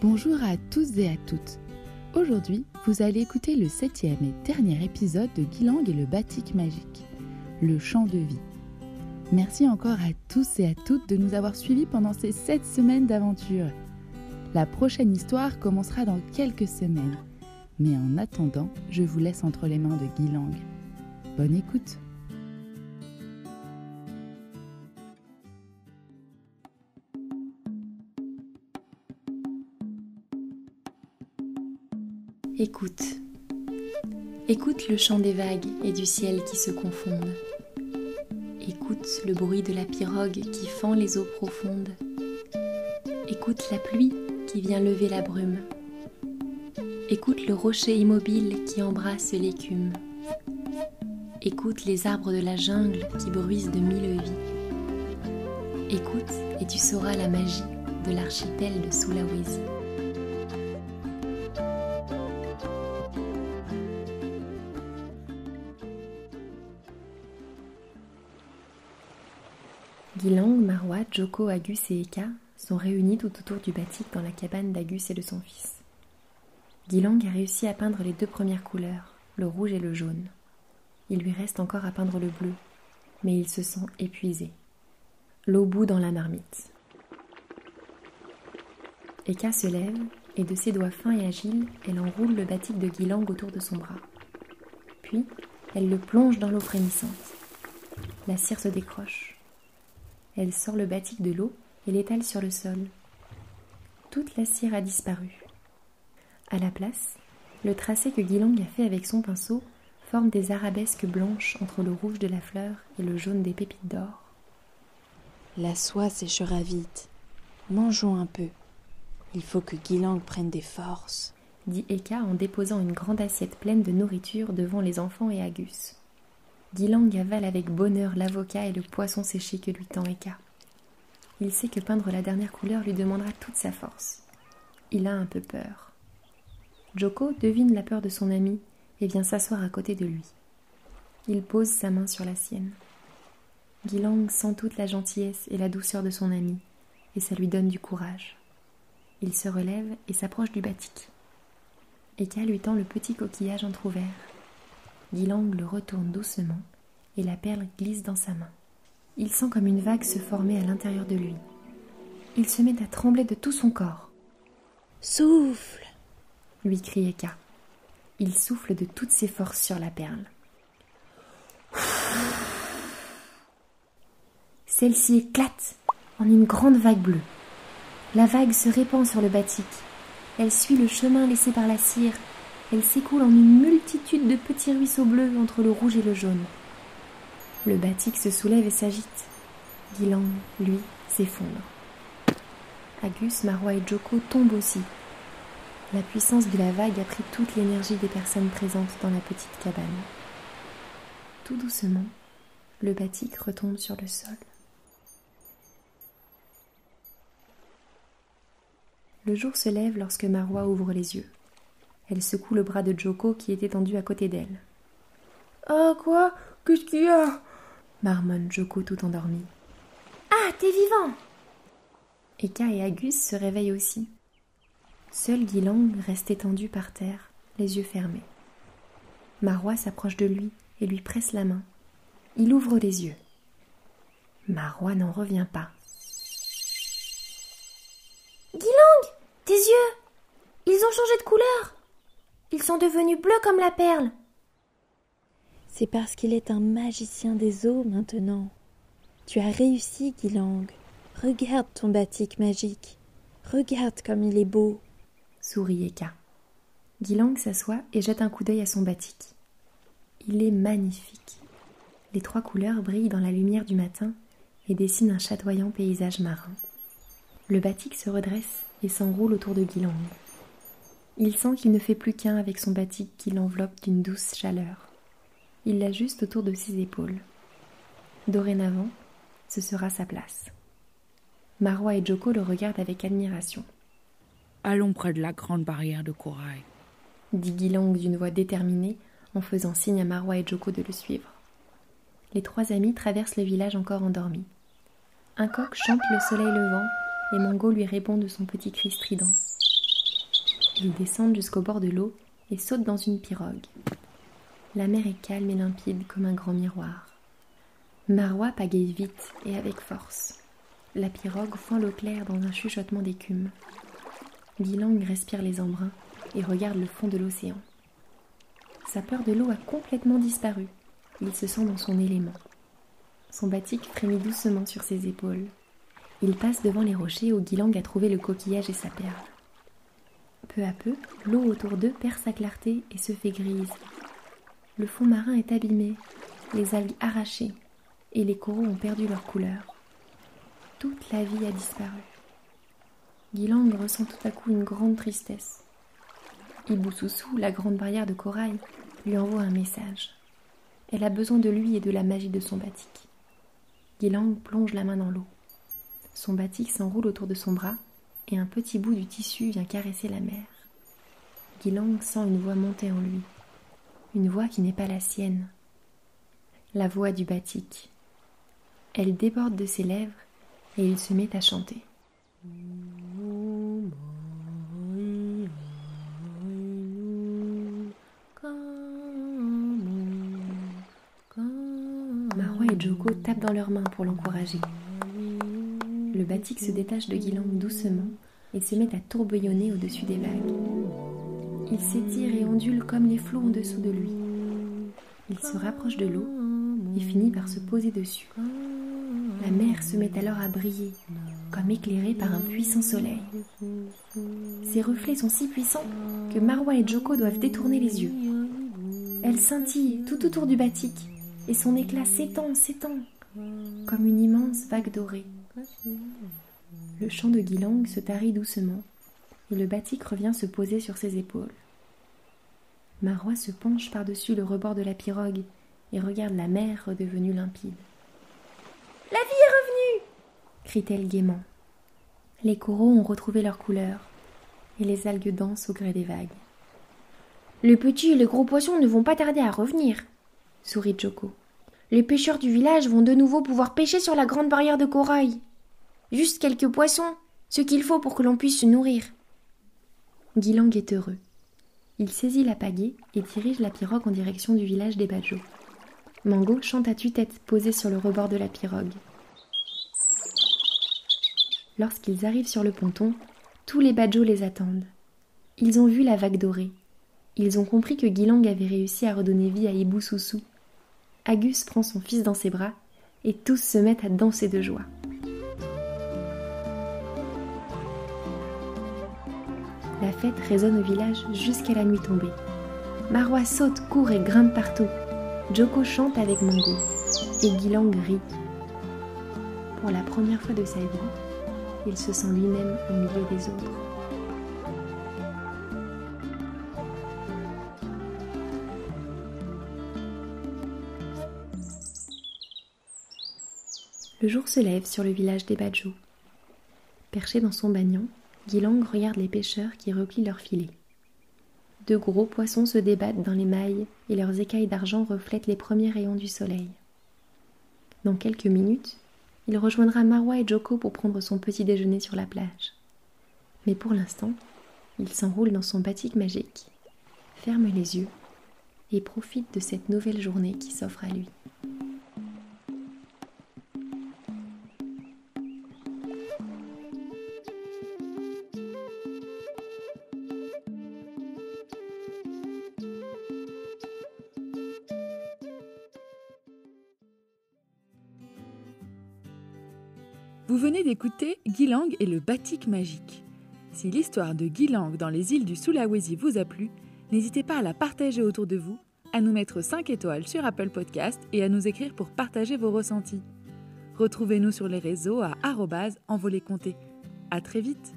Bonjour à tous et à toutes. Aujourd'hui, vous allez écouter le septième et dernier épisode de Guilang et le batik magique, le chant de vie. Merci encore à tous et à toutes de nous avoir suivis pendant ces sept semaines d'aventure. La prochaine histoire commencera dans quelques semaines. Mais en attendant, je vous laisse entre les mains de Guilang. Bonne écoute Écoute. Écoute le chant des vagues et du ciel qui se confondent. Écoute le bruit de la pirogue qui fend les eaux profondes. Écoute la pluie qui vient lever la brume. Écoute le rocher immobile qui embrasse l'écume. Écoute les arbres de la jungle qui bruisent de mille vies. Écoute et tu sauras la magie de l'archipel de Sulawesi. Gilang, Marwa, Joko, Agus et Eka sont réunis tout autour du batik dans la cabane d'Agus et de son fils. Gilang a réussi à peindre les deux premières couleurs, le rouge et le jaune. Il lui reste encore à peindre le bleu, mais il se sent épuisé. L'eau bout dans la marmite. Eka se lève et de ses doigts fins et agiles, elle enroule le batik de Gilang autour de son bras. Puis, elle le plonge dans l'eau frémissante. La cire se décroche. Elle sort le batik de l'eau et l'étale sur le sol. Toute la cire a disparu. À la place, le tracé que Guilang a fait avec son pinceau forme des arabesques blanches entre le rouge de la fleur et le jaune des pépites d'or. La soie séchera vite. Mangeons un peu. Il faut que Guilang prenne des forces, dit Eka en déposant une grande assiette pleine de nourriture devant les enfants et Agus. Guilang avale avec bonheur l'avocat et le poisson séché que lui tend Eka. Il sait que peindre la dernière couleur lui demandera toute sa force. Il a un peu peur. Joko devine la peur de son ami et vient s'asseoir à côté de lui. Il pose sa main sur la sienne. Guilang sent toute la gentillesse et la douceur de son ami, et ça lui donne du courage. Il se relève et s'approche du batik. Eka lui tend le petit coquillage entr'ouvert. Guilang le retourne doucement et la perle glisse dans sa main. Il sent comme une vague se former à l'intérieur de lui. Il se met à trembler de tout son corps. Souffle lui crie Eka. Il souffle de toutes ses forces sur la perle. Celle-ci éclate en une grande vague bleue. La vague se répand sur le batik. Elle suit le chemin laissé par la cire elle s'écoule en une multitude de petits ruisseaux bleus entre le rouge et le jaune. Le batik se soulève et s'agite. Guilang, lui, s'effondre. Agus, Marwa et Joko tombent aussi. La puissance de la vague a pris toute l'énergie des personnes présentes dans la petite cabane. Tout doucement, le batik retombe sur le sol. Le jour se lève lorsque Marwa ouvre les yeux. Elle secoue le bras de Joko qui est étendu à côté d'elle. Ah quoi? Qu'est-ce qu'il y a? Marmonne Joko tout endormi. Ah, t'es vivant Eka et Agus se réveillent aussi. Seul Guilang reste étendu par terre, les yeux fermés. Marwa s'approche de lui et lui presse la main. Il ouvre les yeux. Marwa n'en revient pas. Guilang Tes yeux Ils ont changé de couleur ils sont devenus bleus comme la perle. C'est parce qu'il est un magicien des eaux maintenant. Tu as réussi, Guilang. Regarde ton batik magique. Regarde comme il est beau. Sourit Eka. Guilang s'assoit et jette un coup d'œil à son batik. Il est magnifique. Les trois couleurs brillent dans la lumière du matin et dessinent un chatoyant paysage marin. Le batik se redresse et s'enroule autour de Guilang. Il sent qu'il ne fait plus qu'un avec son batik qui l'enveloppe d'une douce chaleur. Il l'ajuste autour de ses épaules. Dorénavant, ce sera sa place. Marwa et Joko le regardent avec admiration. Allons près de la grande barrière de corail, dit Guilang d'une voix déterminée en faisant signe à Marwa et Joko de le suivre. Les trois amis traversent le village encore endormi. Un coq chante le soleil levant et Mango lui répond de son petit cri strident. Ils descendent jusqu'au bord de l'eau et sautent dans une pirogue. La mer est calme et limpide comme un grand miroir. Marwa pagaille vite et avec force. La pirogue fend l'eau claire dans un chuchotement d'écume. Guilang respire les embruns et regarde le fond de l'océan. Sa peur de l'eau a complètement disparu. Il se sent dans son élément. Son batik frémit doucement sur ses épaules. Il passe devant les rochers où Guilang a trouvé le coquillage et sa perle. Peu à peu, l'eau autour d'eux perd sa clarté et se fait grise. Le fond marin est abîmé, les algues arrachées, et les coraux ont perdu leur couleur. Toute la vie a disparu. Guilang ressent tout à coup une grande tristesse. Ibususu, la grande barrière de corail, lui envoie un message. Elle a besoin de lui et de la magie de son batik. Guilang plonge la main dans l'eau. Son batik s'enroule autour de son bras et un petit bout du tissu vient caresser la mer. Guilang sent une voix monter en lui, une voix qui n'est pas la sienne, la voix du batik. Elle déborde de ses lèvres et il se met à chanter. Marwa et Joko tapent dans leurs mains pour l'encourager. Le batik se détache de Guilang doucement et se met à tourbillonner au-dessus des vagues. Il s'étire et ondule comme les flots en dessous de lui. Il se rapproche de l'eau et finit par se poser dessus. La mer se met alors à briller, comme éclairée par un puissant soleil. Ses reflets sont si puissants que Marwa et Joko doivent détourner les yeux. Elle scintille tout autour du batik et son éclat s'étend, s'étend, comme une immense vague dorée. Le chant de Guilang se tarit doucement et le batik revient se poser sur ses épaules. Marwa se penche par-dessus le rebord de la pirogue et regarde la mer redevenue limpide. La vie est revenue crie-t-elle gaiement. Les coraux ont retrouvé leur couleur et les algues dansent au gré des vagues. Les petits et les gros poissons ne vont pas tarder à revenir, sourit Joko. Les pêcheurs du village vont de nouveau pouvoir pêcher sur la grande barrière de corail. Juste quelques poissons, ce qu'il faut pour que l'on puisse se nourrir. Guilang est heureux. Il saisit la pagaie et dirige la pirogue en direction du village des Badjo. Mango chante à tue-tête posé sur le rebord de la pirogue. Lorsqu'ils arrivent sur le ponton, tous les Badjo les attendent. Ils ont vu la vague dorée. Ils ont compris que Guilang avait réussi à redonner vie à Ibu Soussou. Agus prend son fils dans ses bras et tous se mettent à danser de joie. La fête résonne au village jusqu'à la nuit tombée. Marwa saute, court et grimpe partout. Joko chante avec Mango et Guilang rit. Pour la première fois de sa vie, il se sent lui-même au milieu des autres. Le jour se lève sur le village des Badjo. Perché dans son bagnon, Guilang regarde les pêcheurs qui replient leurs filets. De gros poissons se débattent dans les mailles et leurs écailles d'argent reflètent les premiers rayons du soleil. Dans quelques minutes, il rejoindra Marwa et Joko pour prendre son petit déjeuner sur la plage. Mais pour l'instant, il s'enroule dans son batik magique, ferme les yeux et profite de cette nouvelle journée qui s'offre à lui. Vous venez d'écouter Guilang et le batik magique. Si l'histoire de Guilang dans les îles du Sulawesi vous a plu, n'hésitez pas à la partager autour de vous, à nous mettre 5 étoiles sur Apple Podcast et à nous écrire pour partager vos ressentis. Retrouvez-nous sur les réseaux à compter. À très vite